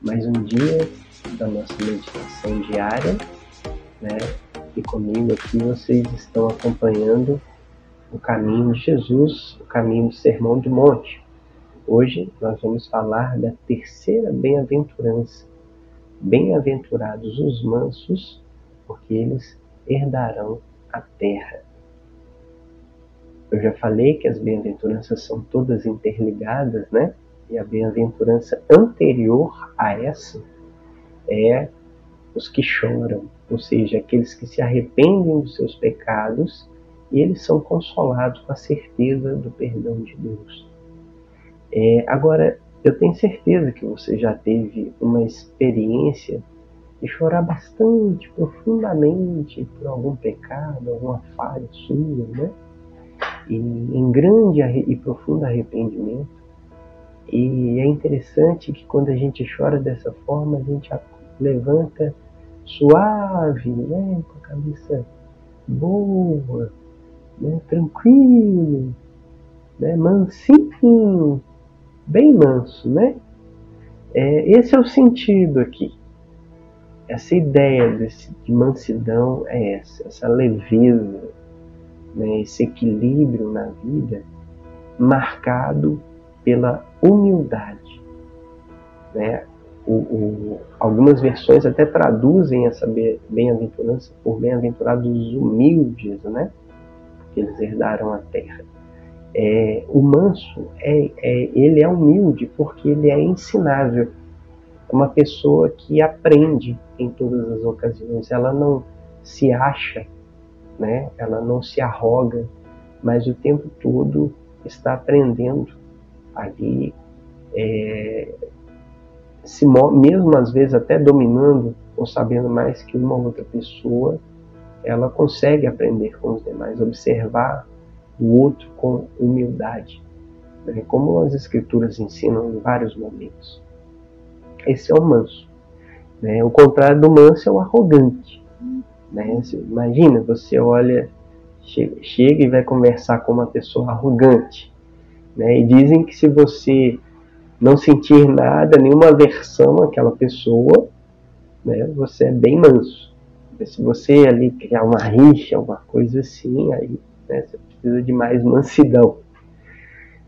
mais um dia da nossa meditação diária, né? E comigo aqui vocês estão acompanhando o caminho de Jesus, o caminho do Sermão do Monte. Hoje nós vamos falar da terceira bem-aventurança. Bem-aventurados os mansos, porque eles herdarão a terra. Eu já falei que as bem-aventuranças são todas interligadas, né? E a bem-aventurança anterior a essa é os que choram, ou seja, aqueles que se arrependem dos seus pecados e eles são consolados com a certeza do perdão de Deus. É, agora, eu tenho certeza que você já teve uma experiência de chorar bastante, profundamente por algum pecado, alguma falha sua, né? E em grande e profundo arrependimento. E é interessante que quando a gente chora dessa forma, a gente levanta suave, né? com a cabeça boa, né? tranquilo, né? mansinho, bem manso, né? É, esse é o sentido aqui. Essa ideia desse, de mansidão é essa, essa leveza, né? esse equilíbrio na vida marcado pela humildade. Né? O, o, algumas versões até traduzem essa bem-aventurança por bem-aventurados humildes, né? porque eles herdaram a terra. É, o manso é, é, ele é humilde porque ele é ensinável. É uma pessoa que aprende em todas as ocasiões. Ela não se acha, né? Ela não se arroga, mas o tempo todo está aprendendo ali, é, se, mesmo às vezes até dominando ou sabendo mais que uma outra pessoa, ela consegue aprender com os demais, observar o outro com humildade, né? como as escrituras ensinam em vários momentos. Esse é o manso. Né? O contrário do manso é o arrogante. Né? Imagina, você olha, chega, chega e vai conversar com uma pessoa arrogante. Né? E dizem que se você não sentir nada, nenhuma aversão àquela pessoa, né, você é bem manso. Se você ali criar uma rixa, uma coisa assim, aí né, você precisa de mais mansidão.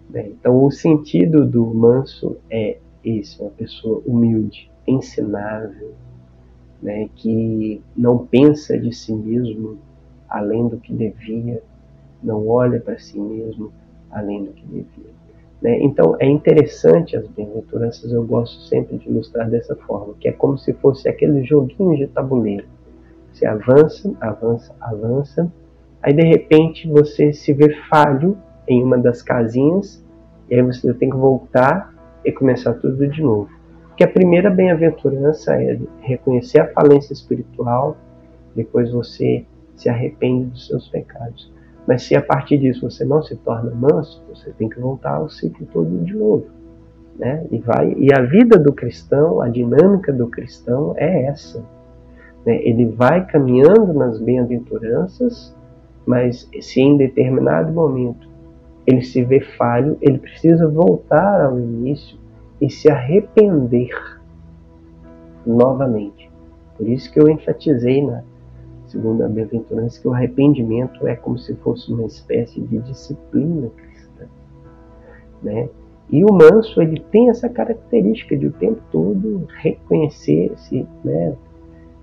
Né? Então, o sentido do manso é esse: uma pessoa humilde, ensinável, né, que não pensa de si mesmo além do que devia, não olha para si mesmo além do que devia. Né? Então é interessante as bem-aventuranças, eu gosto sempre de ilustrar dessa forma, que é como se fosse aquele joguinho de tabuleiro. Você avança, avança, avança, aí de repente você se vê falho em uma das casinhas, e aí você tem que voltar e começar tudo de novo. Porque a primeira bem-aventurança é reconhecer a falência espiritual, depois você se arrepende dos seus pecados. Mas se a partir disso você não se torna manso, você tem que voltar ao ciclo todo de novo. Né? E, vai, e a vida do cristão, a dinâmica do cristão é essa. Né? Ele vai caminhando nas bem-aventuranças, mas se em determinado momento ele se vê falho, ele precisa voltar ao início e se arrepender novamente. Por isso que eu enfatizei na, segundo a bem-aventurança, que o arrependimento é como se fosse uma espécie de disciplina cristã. Né? E o manso, ele tem essa característica de o tempo todo reconhecer-se, né?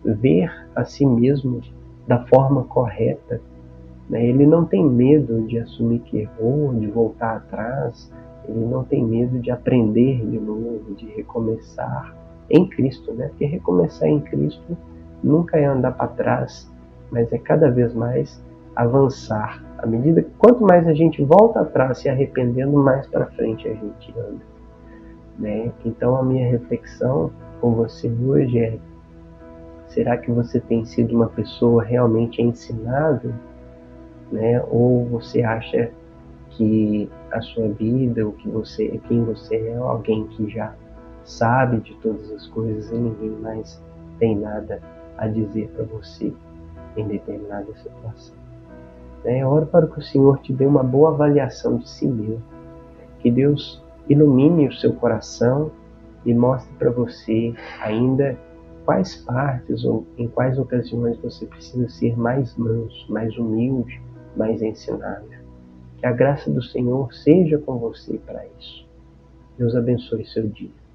ver a si mesmo da forma correta. Né? Ele não tem medo de assumir que errou, de voltar atrás, ele não tem medo de aprender de novo, de recomeçar em Cristo, né? Porque recomeçar em Cristo nunca é andar para trás, mas é cada vez mais avançar. À medida que quanto mais a gente volta atrás se arrependendo, mais para frente a gente anda. Né? Então a minha reflexão com você hoje é: será que você tem sido uma pessoa realmente ensinável? Né? Ou você acha que a sua vida, o que você, quem você é, alguém que já sabe de todas as coisas e ninguém mais tem nada a dizer para você? Em determinada situação. É hora para que o Senhor te dê uma boa avaliação de si mesmo. Que Deus ilumine o seu coração e mostre para você ainda quais partes ou em quais ocasiões você precisa ser mais manso, mais humilde, mais ensinável. Que a graça do Senhor seja com você para isso. Deus abençoe seu dia.